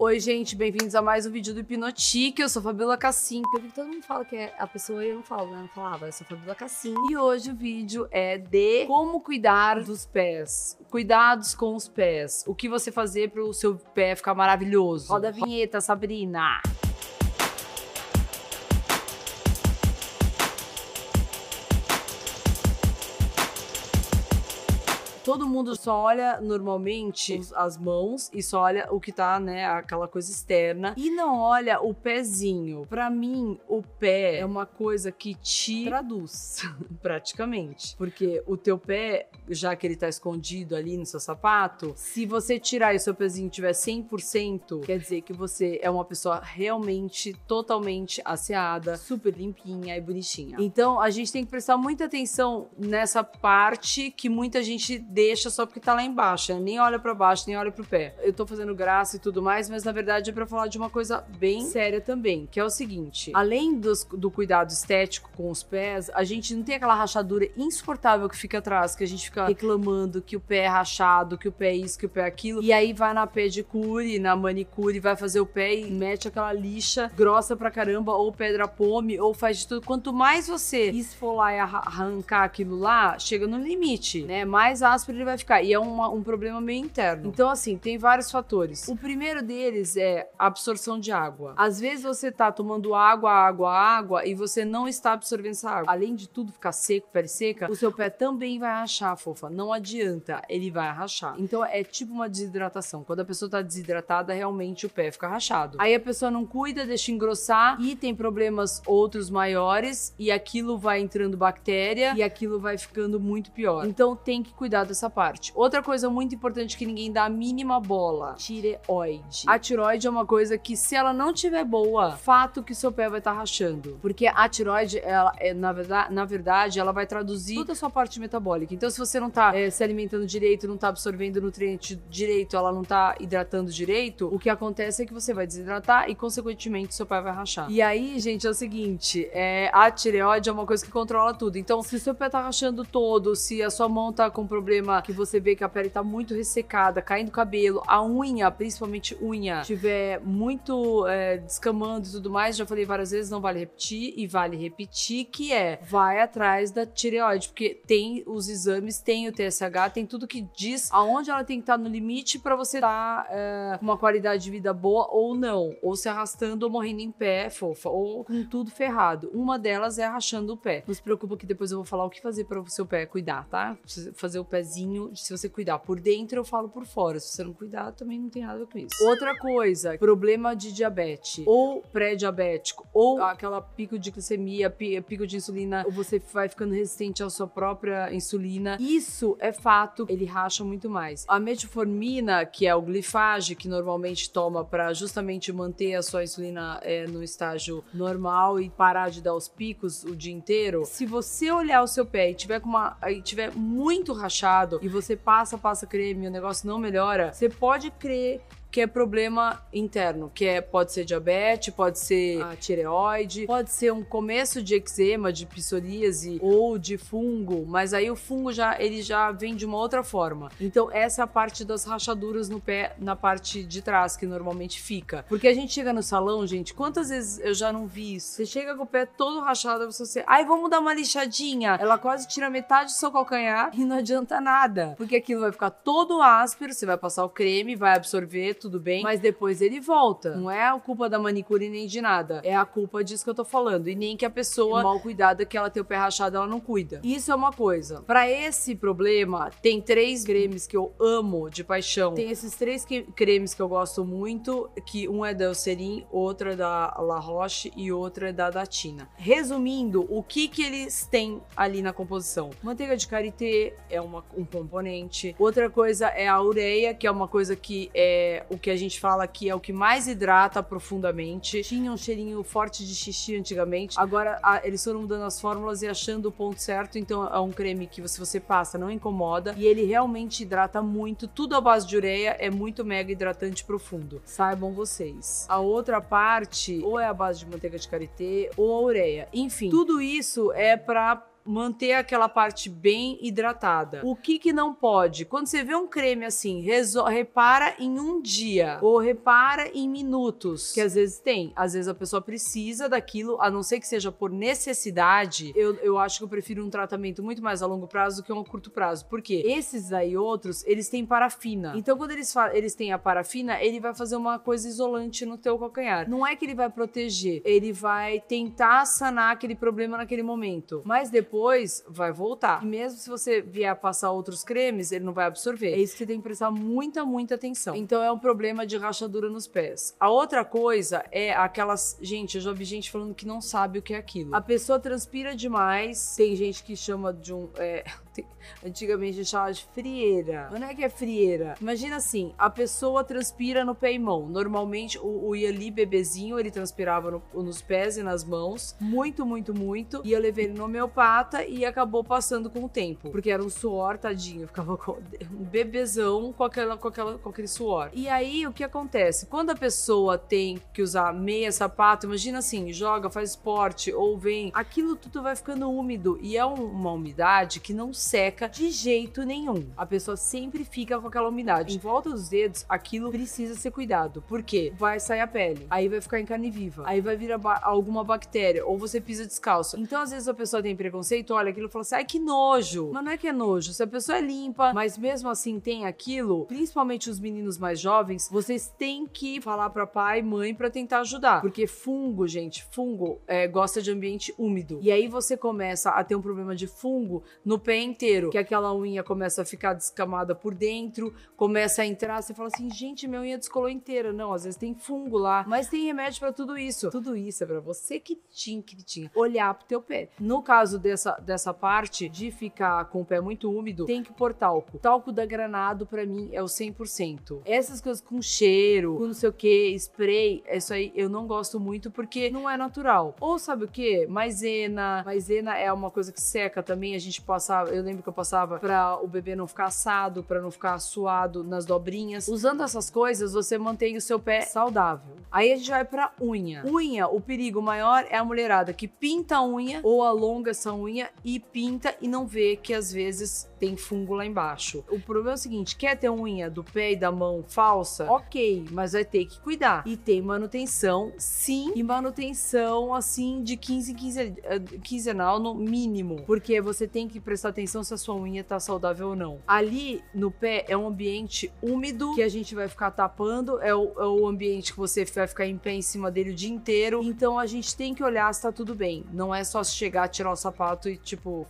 Oi, gente, bem-vindos a mais um vídeo do Hipnotique. Eu sou Fabiola Cassim. Porque todo mundo fala que é a pessoa eu não falo, né? Eu não falava, eu sou Fabiola Cassim. E hoje o vídeo é de como cuidar dos pés. Cuidados com os pés. O que você fazer para o seu pé ficar maravilhoso. Roda a vinheta, Sabrina. Todo mundo só olha normalmente as mãos e só olha o que tá, né, aquela coisa externa e não olha o pezinho. Para mim, o pé é uma coisa que te traduz, praticamente. Porque o teu pé, já que ele tá escondido ali no seu sapato, se você tirar e o seu pezinho tiver 100%, quer dizer que você é uma pessoa realmente totalmente asseada, super limpinha e bonitinha. Então, a gente tem que prestar muita atenção nessa parte que muita gente deixa só porque tá lá embaixo, né? nem olha para baixo, nem olha pro pé. Eu tô fazendo graça e tudo mais, mas na verdade é para falar de uma coisa bem séria também, que é o seguinte: além dos, do cuidado estético com os pés, a gente não tem aquela rachadura insuportável que fica atrás, que a gente fica reclamando que o pé é rachado, que o pé é isso, que o pé é aquilo, e aí vai na pedicure, na manicure, vai fazer o pé e mete aquela lixa grossa pra caramba, ou pedra pome, ou faz de tudo. Quanto mais você esfolar e arrancar aquilo lá, chega no limite, né? Mais áspero áspero ele vai ficar. E é uma, um problema meio interno. Então, assim, tem vários fatores. O primeiro deles é a absorção de água. Às vezes você tá tomando água, água, água e você não está absorvendo essa água. Além de tudo ficar seco, pele seca, o seu pé também vai rachar, fofa. Não adianta, ele vai rachar. Então é tipo uma desidratação. Quando a pessoa tá desidratada, realmente o pé fica rachado. Aí a pessoa não cuida, deixa engrossar e tem problemas outros maiores e aquilo vai entrando bactéria e aquilo vai ficando muito pior. Então tem que cuidar essa parte. Outra coisa muito importante que ninguém dá a mínima bola: tireoide. A tiroide é uma coisa que, se ela não tiver boa, fato que seu pé vai estar tá rachando. Porque a tiroide, ela é, na verdade, na verdade, ela vai traduzir toda a sua parte metabólica. Então, se você não tá é, se alimentando direito, não tá absorvendo nutriente direito, ela não tá hidratando direito, o que acontece é que você vai desidratar e, consequentemente, seu pé vai rachar. E aí, gente, é o seguinte: é, a tireoide é uma coisa que controla tudo. Então, se seu pé tá rachando todo, se a sua mão tá com problema problema que você vê que a pele tá muito ressecada, caindo cabelo, a unha, principalmente unha, tiver muito é, descamando e tudo mais, já falei várias vezes, não vale repetir e vale repetir que é vai atrás da tireoide, porque tem os exames, tem o TSH, tem tudo que diz aonde ela tem que estar tá no limite para você estar tá, é, com uma qualidade de vida boa ou não, ou se arrastando ou morrendo em pé, fofa, ou com tudo ferrado. Uma delas é arrachando o pé. Não se preocupa que depois eu vou falar o que fazer para o seu pé cuidar, tá? Fazer o pezinho se você cuidar por dentro, eu falo por fora. Se você não cuidar, também não tem nada com isso. Outra coisa, problema de diabetes, ou pré-diabético, ou aquela pico de glicemia, pico de insulina, ou você vai ficando resistente à sua própria insulina. Isso é fato, ele racha muito mais. A metformina, que é o glifage, que normalmente toma para justamente manter a sua insulina é, no estágio normal e parar de dar os picos o dia inteiro. Se você olhar o seu pé e tiver com uma, e tiver muito rachado, e você passa, passa creme e o negócio não melhora, você pode crer que é problema interno, que é pode ser diabetes, pode ser a tireoide, pode ser um começo de eczema, de psoríase ou de fungo, mas aí o fungo já ele já vem de uma outra forma. Então essa é a parte das rachaduras no pé, na parte de trás que normalmente fica. Porque a gente chega no salão, gente, quantas vezes eu já não vi isso? Você chega com o pé todo rachado, você, ai, vamos dar uma lixadinha. Ela quase tira metade do seu calcanhar e não adianta nada, porque aquilo vai ficar todo áspero, você vai passar o creme, vai absorver tudo bem, mas depois ele volta. Não é a culpa da manicure nem de nada. É a culpa disso que eu tô falando. E nem que a pessoa mal cuidada, que ela tem o pé rachado, ela não cuida. Isso é uma coisa. Para esse problema, tem três cremes que eu amo de paixão. Tem esses três cremes que eu gosto muito, que um é da Eucerin, outro é da La Roche e outro é da Datina. Resumindo, o que que eles têm ali na composição? Manteiga de karité é uma, um componente. Outra coisa é a ureia, que é uma coisa que é o que a gente fala que é o que mais hidrata profundamente. Tinha um cheirinho forte de xixi antigamente. Agora a, eles foram mudando as fórmulas e achando o ponto certo. Então é um creme que se você passa não incomoda e ele realmente hidrata muito. Tudo à base de ureia é muito mega hidratante profundo. Saibam vocês. A outra parte ou é a base de manteiga de karité ou a ureia. Enfim, tudo isso é para manter aquela parte bem hidratada. O que que não pode? Quando você vê um creme assim, repara em um dia ou repara em minutos, que às vezes tem. Às vezes a pessoa precisa daquilo, a não ser que seja por necessidade. Eu, eu acho que eu prefiro um tratamento muito mais a longo prazo do que um a curto prazo. Porque esses aí outros, eles têm parafina. Então quando eles, eles têm a parafina, ele vai fazer uma coisa isolante no teu calcanhar. Não é que ele vai proteger, ele vai tentar sanar aquele problema naquele momento. Mas depois vai voltar. E mesmo se você vier passar outros cremes, ele não vai absorver. É isso que você tem que prestar muita, muita atenção. Então é um problema de rachadura nos pés. A outra coisa é aquelas. Gente, eu já vi gente falando que não sabe o que é aquilo. A pessoa transpira demais. Tem gente que chama de um. É, antigamente chamava de frieira. Não é que é frieira. Imagina assim: a pessoa transpira no pé e mão. Normalmente o, o Yali bebezinho ele transpirava no, nos pés e nas mãos. Muito, muito, muito. E eu levei ele no homeopata e acabou passando com o tempo. Porque era um suor, tadinho. Ficava com um bebezão com, aquela, com, aquela, com aquele suor. E aí o que acontece? Quando a pessoa tem que usar meia, sapato, imagina assim: joga, faz esporte ou vem, aquilo tudo vai ficando úmido. E é uma umidade que não seca de jeito nenhum. A pessoa sempre fica com aquela umidade. Em volta dos dedos, aquilo precisa ser cuidado. Porque vai sair a pele, aí vai ficar em carne viva, aí vai vir ba alguma bactéria, ou você pisa descalço. Então, às vezes, a pessoa tem preconceito, olha aquilo e fala assim: ai, que nojo. Mas não é que é nojo. Se a pessoa é limpa, mas mesmo assim tem aquilo, principalmente os meninos mais jovens, vocês têm que falar para pai e mãe para tentar ajudar. Porque fungo, gente, fungo é, gosta de ambiente úmido. E aí você começa a ter um problema de fungo no pé inteiro, que aquela unha começa a ficar descamada por dentro, começa a entrar, você fala assim, gente, minha unha descolou inteira. Não, às vezes tem fungo lá, mas tem remédio para tudo isso. Tudo isso é para você que tinha, que tinha, olhar pro teu pé. No caso dessa, dessa parte de ficar com o pé muito úmido, tem que pôr talco. Talco da Granado para mim é o 100%. Essas coisas com cheiro, com não sei o que, spray, isso aí eu não gosto muito porque não é natural. Ou sabe o que? Maisena. Maisena é uma coisa que seca também, a gente passava, eu lembro que eu passava para o bebê não ficar assado, para não ficar suado nas dobrinhas. Usando essas coisas, você mantém o seu pé saudável. Aí a gente vai para unha. Unha, o perigo maior é a mulherada que pinta a unha ou alonga essa unha e pinta e não vê que às vezes tem fungo lá embaixo. O problema é o seguinte: quer ter unha do pé e da mão falsa? Ok, mas vai ter que cuidar. E tem manutenção, sim, e manutenção assim de 15 em 15 eh, quinzenal no mínimo. Porque você tem que prestar atenção se a sua unha tá saudável ou não. Ali no pé é um ambiente úmido que a gente vai ficar tapando, é o, é o ambiente que você vai ficar em pé em cima dele o dia inteiro. Então a gente tem que olhar se tá tudo bem. Não é só chegar, tirar o sapato e tipo.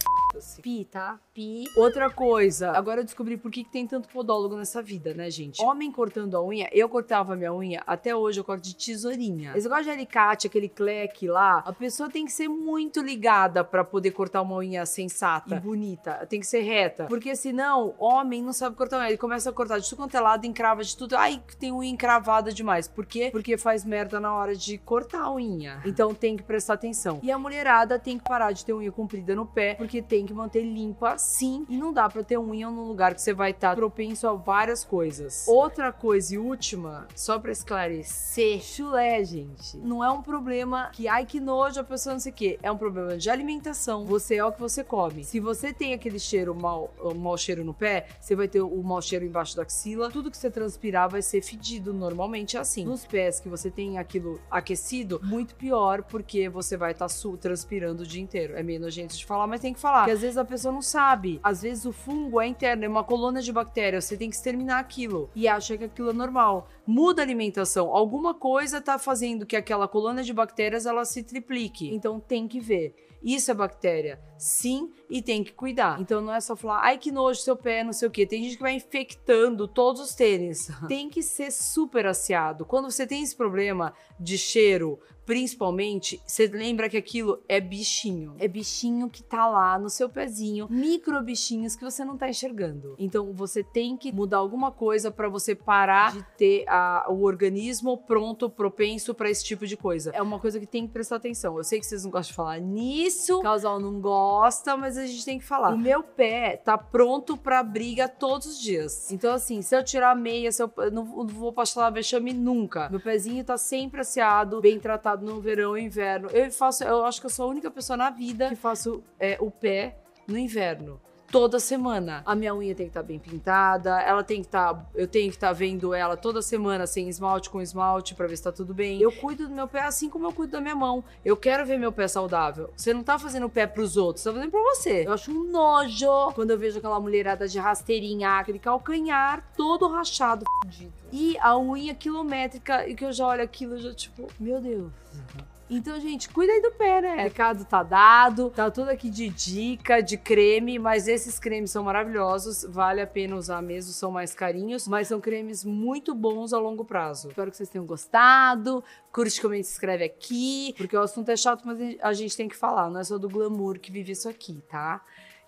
Pi, tá? Pi. Outra coisa, agora eu descobri por que, que tem tanto podólogo nessa vida, né, gente? Homem cortando a unha, eu cortava minha unha, até hoje eu corto de tesourinha. Esse negócio de alicate, aquele cleque lá, a pessoa tem que ser muito ligada para poder cortar uma unha sensata e bonita. Tem que ser reta. Porque senão, homem não sabe cortar unha. Ele começa a cortar de tudo quanto é lado, encrava de tudo. Ai, tem unha encravada demais. Por quê? Porque faz merda na hora de cortar a unha. Então tem que prestar atenção. E a mulherada tem que parar de ter unha comprida no pé, porque tem que manter limpa sim. E não dá pra ter unha num lugar que você vai estar tá propenso a várias coisas. Outra coisa e última, só pra esclarecer, chulé, gente. Não é um problema que, ai, que nojo, a pessoa não sei o quê. É um problema de alimentação. Você é o que você come. Se você tem aquele cheiro mal, um mau cheiro no pé, você vai ter o mau cheiro embaixo da axila. Tudo que você transpirar vai ser fedido. Normalmente é assim. Nos pés que você tem aquilo aquecido, muito pior, porque você vai estar tá transpirando o dia inteiro. É meio nojento de falar, mas tem que falar às vezes a pessoa não sabe. Às vezes o fungo é interno, é uma colônia de bactérias, você tem que exterminar aquilo e acha que aquilo é normal. Muda a alimentação, alguma coisa tá fazendo que aquela colônia de bactérias ela se triplique. Então tem que ver. Isso é bactéria. Sim, e tem que cuidar. Então não é só falar, ai que nojo seu pé, não sei o que. Tem gente que vai infectando todos os tênis. tem que ser super aciado. Quando você tem esse problema de cheiro, principalmente, você lembra que aquilo é bichinho. É bichinho que tá lá no seu pezinho, micro bichinhos que você não tá enxergando. Então você tem que mudar alguma coisa para você parar de ter a, o organismo pronto, propenso para esse tipo de coisa. É uma coisa que tem que prestar atenção. Eu sei que vocês não gostam de falar nisso, o casal não gosta mas a gente tem que falar. O meu pé tá pronto pra briga todos os dias. Então, assim, se eu tirar a meia, se eu, eu não, não vou passar vexame nunca. Meu pezinho tá sempre aseado, bem tratado no verão e inverno. Eu faço, eu acho que eu sou a única pessoa na vida que faço é, o pé no inverno toda semana. A minha unha tem que estar tá bem pintada, ela tem que estar, tá, eu tenho que estar tá vendo ela toda semana sem esmalte com esmalte para ver se tá tudo bem. Eu cuido do meu pé assim como eu cuido da minha mão. Eu quero ver meu pé saudável. Você não tá fazendo o pé pros outros, você tá fazendo pra você. Eu acho um nojo quando eu vejo aquela mulherada de rasteirinha, aquele calcanhar todo rachado, fudido. E a unha quilométrica, e que eu já olho aquilo, eu já tipo, meu Deus. Uhum. Então, gente, cuida aí do pé, né? O recado tá dado, tá tudo aqui de dica, de creme, mas esses cremes são maravilhosos, vale a pena usar mesmo, são mais carinhos, mas são cremes muito bons a longo prazo. Espero que vocês tenham gostado, curte, comente, se inscreve aqui, porque o assunto é chato, mas a gente tem que falar, não é só do glamour que vive isso aqui, tá?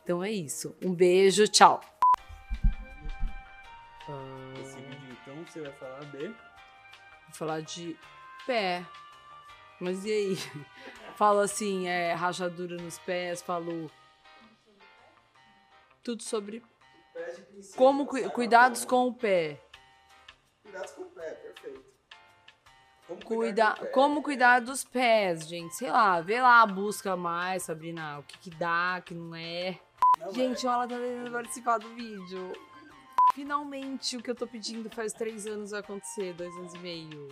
Então é isso. Um beijo, tchau! Esse então, você vai falar de... Vou falar de pé. Mas e aí? Falo assim, é, rachadura nos pés, falo tudo sobre como cu cuidados com o pé. Cuidados com o pé, perfeito. Como cuidar, Cuida, como cuidar dos pés, gente. Sei lá, vê lá, busca mais, Sabrina, o que que dá, o que não é. Não gente, é. ela tá tentando participar do vídeo. Finalmente, o que eu tô pedindo faz três anos acontecer, dois anos e meio.